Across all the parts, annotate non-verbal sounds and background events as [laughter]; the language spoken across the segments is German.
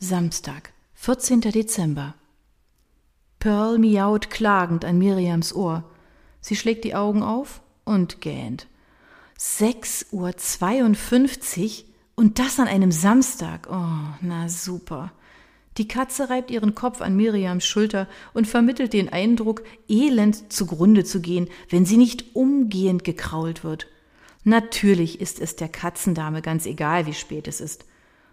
Samstag, 14. Dezember. Pearl miaut klagend an Miriams Ohr. Sie schlägt die Augen auf und gähnt. Sechs Uhr zweiundfünfzig und das an einem Samstag. Oh, na super. Die Katze reibt ihren Kopf an Miriams Schulter und vermittelt den Eindruck, elend zugrunde zu gehen, wenn sie nicht umgehend gekrault wird. Natürlich ist es der Katzendame ganz egal, wie spät es ist.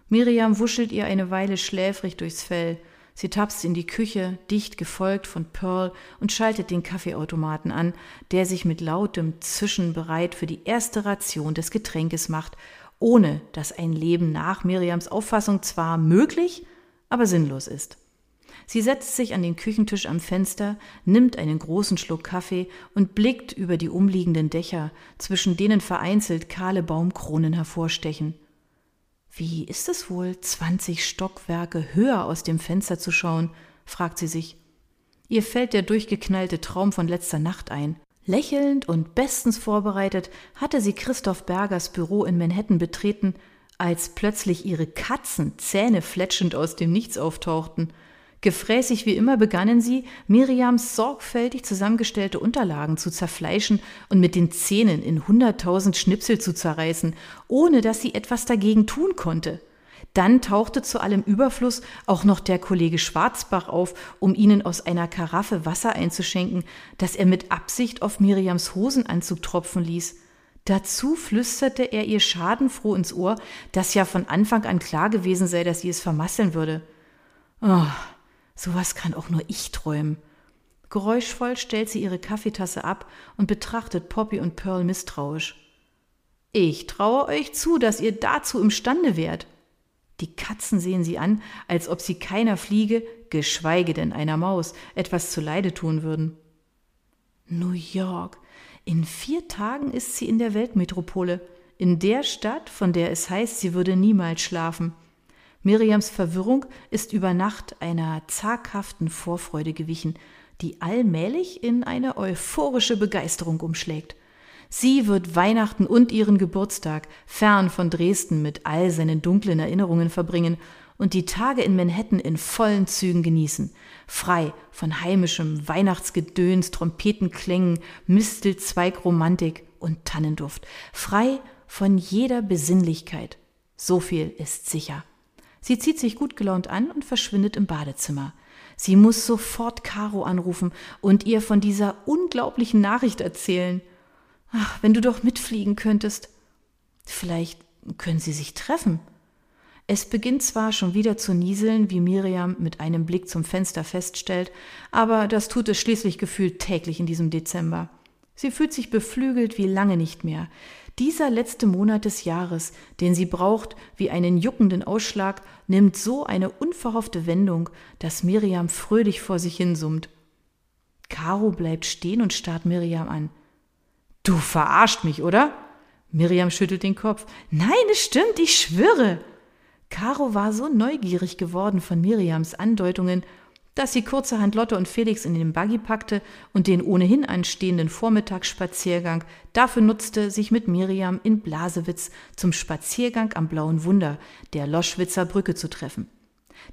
Miriam wuschelt ihr eine Weile schläfrig durchs Fell. Sie tapst in die Küche, dicht gefolgt von Pearl, und schaltet den Kaffeeautomaten an, der sich mit lautem Zischen bereit für die erste Ration des Getränkes macht, ohne dass ein Leben nach Miriams Auffassung zwar möglich, aber sinnlos ist. Sie setzt sich an den Küchentisch am Fenster, nimmt einen großen Schluck Kaffee und blickt über die umliegenden Dächer, zwischen denen vereinzelt kahle Baumkronen hervorstechen. Wie ist es wohl, zwanzig Stockwerke höher aus dem Fenster zu schauen? fragt sie sich. Ihr fällt der durchgeknallte Traum von letzter Nacht ein. Lächelnd und bestens vorbereitet hatte sie Christoph Bergers Büro in Manhattan betreten, als plötzlich ihre Katzen zähnefletschend aus dem Nichts auftauchten – Gefräßig wie immer begannen sie, Miriams sorgfältig zusammengestellte Unterlagen zu zerfleischen und mit den Zähnen in hunderttausend Schnipsel zu zerreißen, ohne dass sie etwas dagegen tun konnte. Dann tauchte zu allem Überfluss auch noch der Kollege Schwarzbach auf, um ihnen aus einer Karaffe Wasser einzuschenken, das er mit Absicht auf Miriams Hosenanzug tropfen ließ. Dazu flüsterte er ihr schadenfroh ins Ohr, dass ja von Anfang an klar gewesen sei, dass sie es vermasseln würde. Oh, Sowas kann auch nur ich träumen. Geräuschvoll stellt sie ihre Kaffeetasse ab und betrachtet Poppy und Pearl misstrauisch. Ich traue euch zu, dass ihr dazu imstande wärt. Die Katzen sehen sie an, als ob sie keiner Fliege, geschweige denn einer Maus, etwas zuleide tun würden. New York. In vier Tagen ist sie in der Weltmetropole, in der Stadt, von der es heißt, sie würde niemals schlafen. Miriams Verwirrung ist über Nacht einer zaghaften Vorfreude gewichen, die allmählich in eine euphorische Begeisterung umschlägt. Sie wird Weihnachten und ihren Geburtstag fern von Dresden mit all seinen dunklen Erinnerungen verbringen und die Tage in Manhattan in vollen Zügen genießen, frei von heimischem Weihnachtsgedöns, Trompetenklängen, Mistelzweigromantik und Tannenduft, frei von jeder Besinnlichkeit. So viel ist sicher. Sie zieht sich gut gelaunt an und verschwindet im Badezimmer. Sie muss sofort Caro anrufen und ihr von dieser unglaublichen Nachricht erzählen. Ach, wenn du doch mitfliegen könntest. Vielleicht können sie sich treffen. Es beginnt zwar schon wieder zu nieseln, wie Miriam mit einem Blick zum Fenster feststellt, aber das tut es schließlich gefühlt täglich in diesem Dezember. Sie fühlt sich beflügelt wie lange nicht mehr. Dieser letzte Monat des Jahres, den sie braucht wie einen juckenden Ausschlag, nimmt so eine unverhoffte Wendung, dass Miriam fröhlich vor sich hinsummt. Caro bleibt stehen und starrt Miriam an. Du verarscht mich, oder? Miriam schüttelt den Kopf. Nein, es stimmt, ich schwöre. Caro war so neugierig geworden von Miriams Andeutungen dass sie kurzerhand Lotte und Felix in den Buggy packte und den ohnehin anstehenden Vormittagsspaziergang dafür nutzte, sich mit Miriam in Blasewitz zum Spaziergang am Blauen Wunder, der Loschwitzer Brücke zu treffen.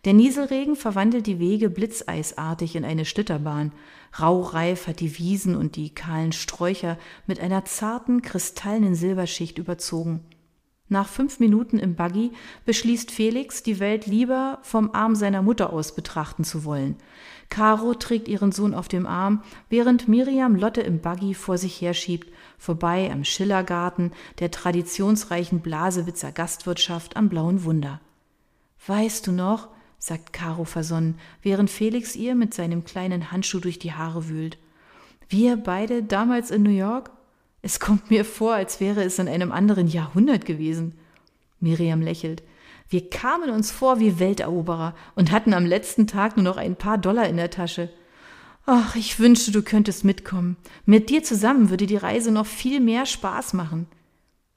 Der Nieselregen verwandelt die Wege blitzeisartig in eine Schlitterbahn. Raureif hat die Wiesen und die kahlen Sträucher mit einer zarten, kristallenen Silberschicht überzogen. Nach fünf Minuten im Buggy beschließt Felix, die Welt lieber vom Arm seiner Mutter aus betrachten zu wollen. Caro trägt ihren Sohn auf dem Arm, während Miriam Lotte im Buggy vor sich herschiebt, vorbei am Schillergarten, der traditionsreichen Blasewitzer Gastwirtschaft am Blauen Wunder. Weißt du noch, sagt Caro versonnen, während Felix ihr mit seinem kleinen Handschuh durch die Haare wühlt. Wir beide damals in New York? Es kommt mir vor, als wäre es in einem anderen Jahrhundert gewesen. Miriam lächelt. Wir kamen uns vor wie Welteroberer und hatten am letzten Tag nur noch ein paar Dollar in der Tasche. Ach, ich wünschte, du könntest mitkommen. Mit dir zusammen würde die Reise noch viel mehr Spaß machen.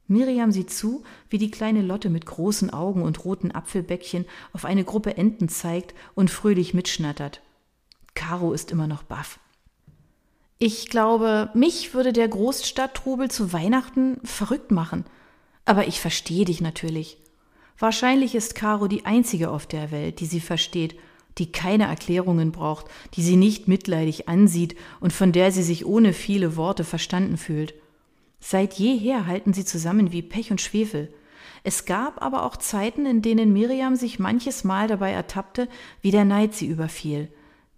Miriam sieht zu, wie die kleine Lotte mit großen Augen und roten Apfelbäckchen auf eine Gruppe Enten zeigt und fröhlich mitschnattert. Caro ist immer noch baff. Ich glaube, mich würde der Großstadttrubel zu Weihnachten verrückt machen. Aber ich verstehe dich natürlich. Wahrscheinlich ist Caro die einzige auf der Welt, die sie versteht, die keine Erklärungen braucht, die sie nicht mitleidig ansieht und von der sie sich ohne viele Worte verstanden fühlt. Seit jeher halten sie zusammen wie Pech und Schwefel. Es gab aber auch Zeiten, in denen Miriam sich manches Mal dabei ertappte, wie der Neid sie überfiel.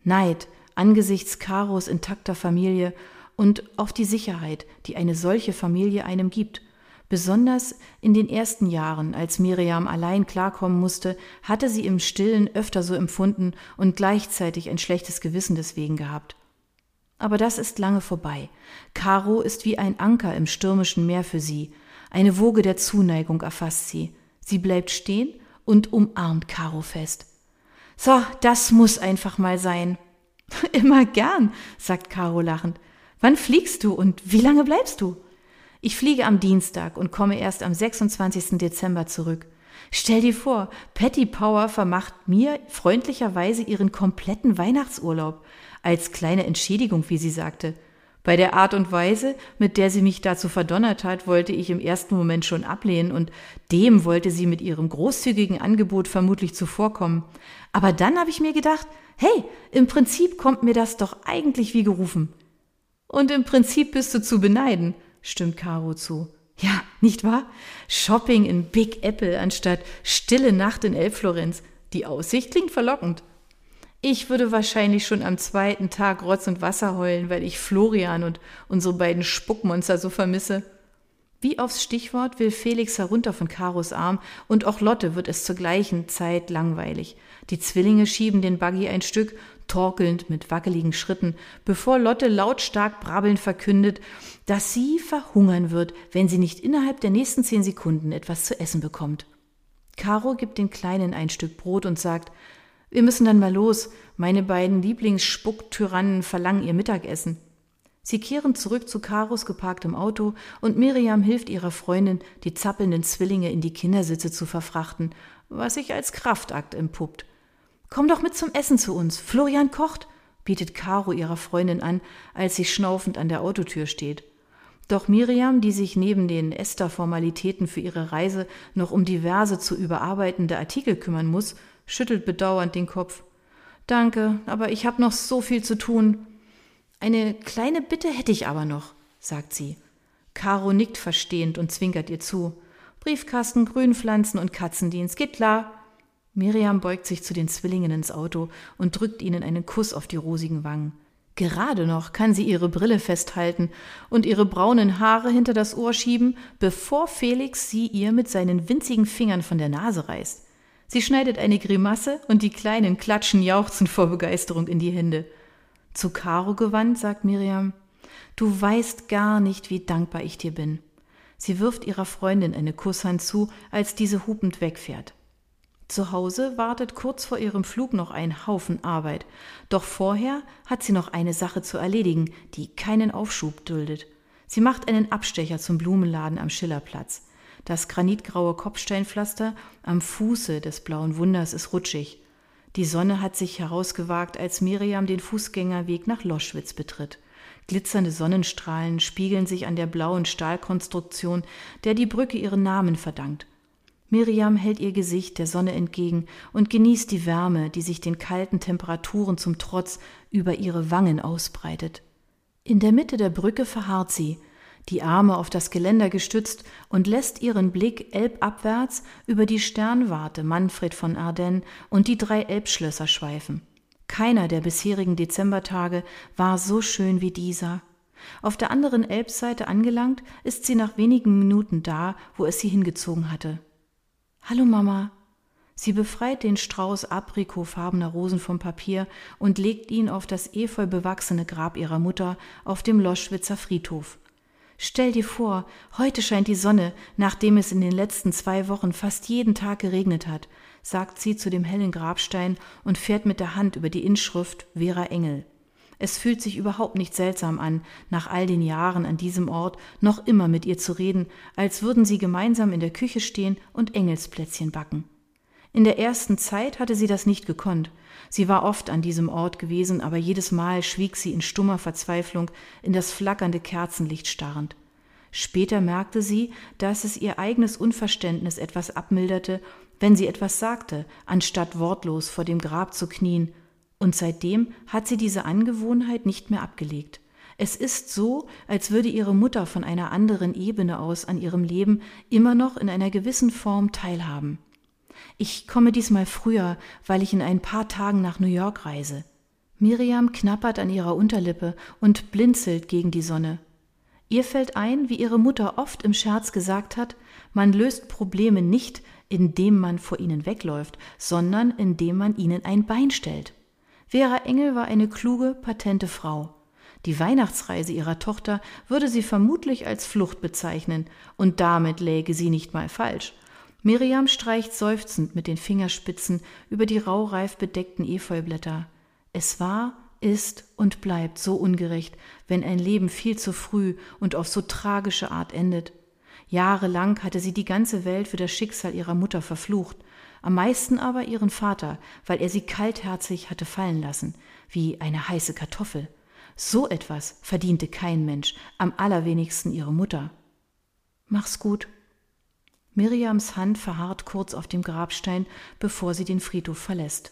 Neid angesichts Karos intakter Familie und auf die Sicherheit, die eine solche Familie einem gibt. Besonders in den ersten Jahren, als Miriam allein klarkommen musste, hatte sie im Stillen öfter so empfunden und gleichzeitig ein schlechtes Gewissen deswegen gehabt. Aber das ist lange vorbei. Caro ist wie ein Anker im stürmischen Meer für sie. Eine Woge der Zuneigung erfasst sie. Sie bleibt stehen und umarmt Caro fest. So, das muss einfach mal sein. [laughs] Immer gern, sagt Caro lachend. Wann fliegst du und wie lange bleibst du? Ich fliege am Dienstag und komme erst am 26. Dezember zurück. Stell dir vor, Patty Power vermacht mir freundlicherweise ihren kompletten Weihnachtsurlaub als kleine Entschädigung, wie sie sagte. Bei der Art und Weise, mit der sie mich dazu verdonnert hat, wollte ich im ersten Moment schon ablehnen und dem wollte sie mit ihrem großzügigen Angebot vermutlich zuvorkommen. Aber dann habe ich mir gedacht, hey, im Prinzip kommt mir das doch eigentlich wie gerufen. Und im Prinzip bist du zu beneiden stimmt Caro zu. Ja, nicht wahr? Shopping in Big Apple anstatt stille Nacht in Elbflorenz. Die Aussicht klingt verlockend. Ich würde wahrscheinlich schon am zweiten Tag Rotz und Wasser heulen, weil ich Florian und unsere beiden Spuckmonster so vermisse. Wie aufs Stichwort will Felix herunter von Karos Arm und auch Lotte wird es zur gleichen Zeit langweilig. Die Zwillinge schieben den Buggy ein Stück, torkelnd mit wackeligen Schritten, bevor Lotte lautstark brabbelnd verkündet, dass sie verhungern wird, wenn sie nicht innerhalb der nächsten zehn Sekunden etwas zu essen bekommt. Caro gibt den Kleinen ein Stück Brot und sagt, wir müssen dann mal los, meine beiden Lieblingsspucktyrannen verlangen ihr Mittagessen. Sie kehren zurück zu Karos geparktem Auto und Miriam hilft ihrer Freundin, die zappelnden Zwillinge in die Kindersitze zu verfrachten, was sich als Kraftakt empuppt. Komm doch mit zum Essen zu uns. Florian kocht, bietet Caro ihrer Freundin an, als sie schnaufend an der Autotür steht. Doch Miriam, die sich neben den Esther-Formalitäten für ihre Reise noch um diverse zu überarbeitende Artikel kümmern muss, schüttelt bedauernd den Kopf. Danke, aber ich habe noch so viel zu tun. Eine kleine Bitte hätte ich aber noch, sagt sie. Caro nickt verstehend und zwinkert ihr zu. Briefkasten, Grünpflanzen und Katzendienst, geht klar. Miriam beugt sich zu den Zwillingen ins Auto und drückt ihnen einen Kuss auf die rosigen Wangen. Gerade noch kann sie ihre Brille festhalten und ihre braunen Haare hinter das Ohr schieben, bevor Felix sie ihr mit seinen winzigen Fingern von der Nase reißt. Sie schneidet eine Grimasse und die Kleinen klatschen jauchzend vor Begeisterung in die Hände. Zu Caro gewandt, sagt Miriam, du weißt gar nicht, wie dankbar ich dir bin. Sie wirft ihrer Freundin eine Kusshand zu, als diese hupend wegfährt. Zu Hause wartet kurz vor ihrem Flug noch ein Haufen Arbeit, doch vorher hat sie noch eine Sache zu erledigen, die keinen Aufschub duldet. Sie macht einen Abstecher zum Blumenladen am Schillerplatz. Das granitgraue Kopfsteinpflaster am Fuße des blauen Wunders ist rutschig. Die Sonne hat sich herausgewagt, als Miriam den Fußgängerweg nach Loschwitz betritt. Glitzernde Sonnenstrahlen spiegeln sich an der blauen Stahlkonstruktion, der die Brücke ihren Namen verdankt. Miriam hält ihr Gesicht der Sonne entgegen und genießt die Wärme, die sich den kalten Temperaturen zum Trotz über ihre Wangen ausbreitet. In der Mitte der Brücke verharrt sie, die Arme auf das Geländer gestützt und lässt ihren Blick elbabwärts über die Sternwarte Manfred von Ardennes und die drei Elbschlösser schweifen. Keiner der bisherigen Dezembertage war so schön wie dieser. Auf der anderen Elbseite angelangt, ist sie nach wenigen Minuten da, wo es sie hingezogen hatte. Hallo Mama. Sie befreit den Strauß aprikofarbener Rosen vom Papier und legt ihn auf das efeu bewachsene Grab ihrer Mutter auf dem Loschwitzer Friedhof. Stell dir vor, heute scheint die Sonne, nachdem es in den letzten zwei Wochen fast jeden Tag geregnet hat, sagt sie zu dem hellen Grabstein und fährt mit der Hand über die Inschrift Vera Engel. Es fühlt sich überhaupt nicht seltsam an, nach all den Jahren an diesem Ort noch immer mit ihr zu reden, als würden sie gemeinsam in der Küche stehen und Engelsplätzchen backen. In der ersten Zeit hatte sie das nicht gekonnt. Sie war oft an diesem Ort gewesen, aber jedes Mal schwieg sie in stummer Verzweiflung in das flackernde Kerzenlicht starrend. Später merkte sie, dass es ihr eigenes Unverständnis etwas abmilderte, wenn sie etwas sagte, anstatt wortlos vor dem Grab zu knien, und seitdem hat sie diese Angewohnheit nicht mehr abgelegt. Es ist so, als würde ihre Mutter von einer anderen Ebene aus an ihrem Leben immer noch in einer gewissen Form teilhaben. Ich komme diesmal früher, weil ich in ein paar Tagen nach New York reise. Miriam knappert an ihrer Unterlippe und blinzelt gegen die Sonne. Ihr fällt ein, wie ihre Mutter oft im Scherz gesagt hat, man löst Probleme nicht, indem man vor ihnen wegläuft, sondern indem man ihnen ein Bein stellt. Vera Engel war eine kluge, patente Frau. Die Weihnachtsreise ihrer Tochter würde sie vermutlich als Flucht bezeichnen, und damit läge sie nicht mal falsch. Miriam streicht seufzend mit den Fingerspitzen über die raureif bedeckten Efeublätter. Es war, ist und bleibt so ungerecht, wenn ein Leben viel zu früh und auf so tragische Art endet. Jahrelang hatte sie die ganze Welt für das Schicksal ihrer Mutter verflucht, am meisten aber ihren Vater, weil er sie kaltherzig hatte fallen lassen, wie eine heiße Kartoffel. So etwas verdiente kein Mensch, am allerwenigsten ihre Mutter. Mach's gut. Miriams Hand verharrt kurz auf dem Grabstein, bevor sie den Friedhof verlässt.